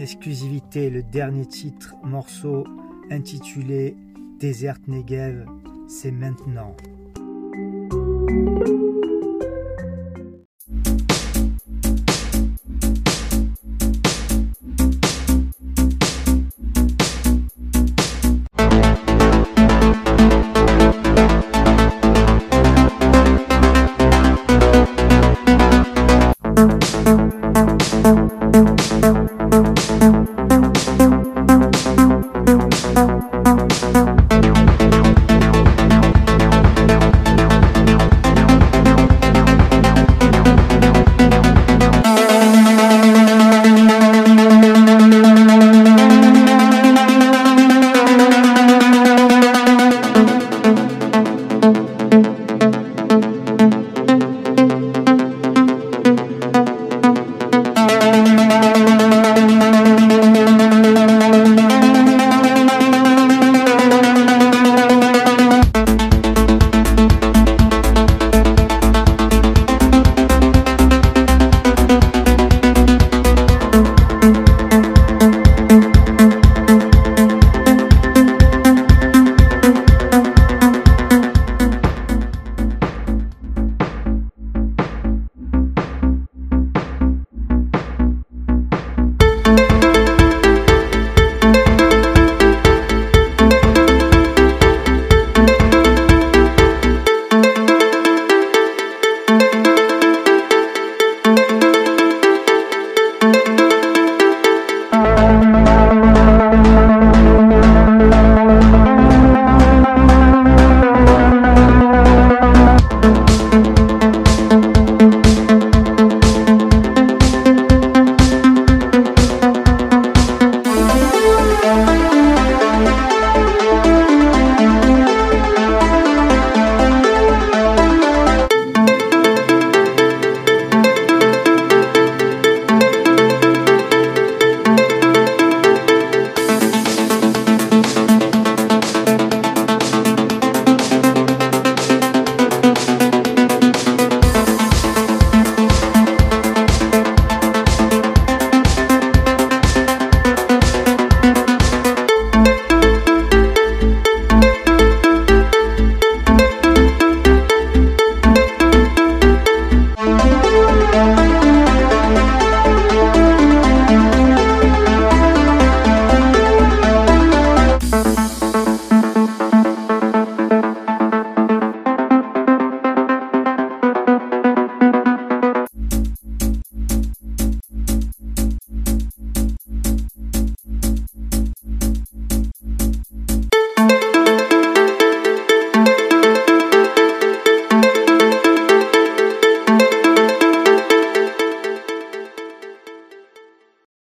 exclusivité le dernier titre, morceau intitulé Desert Negev, c'est maintenant.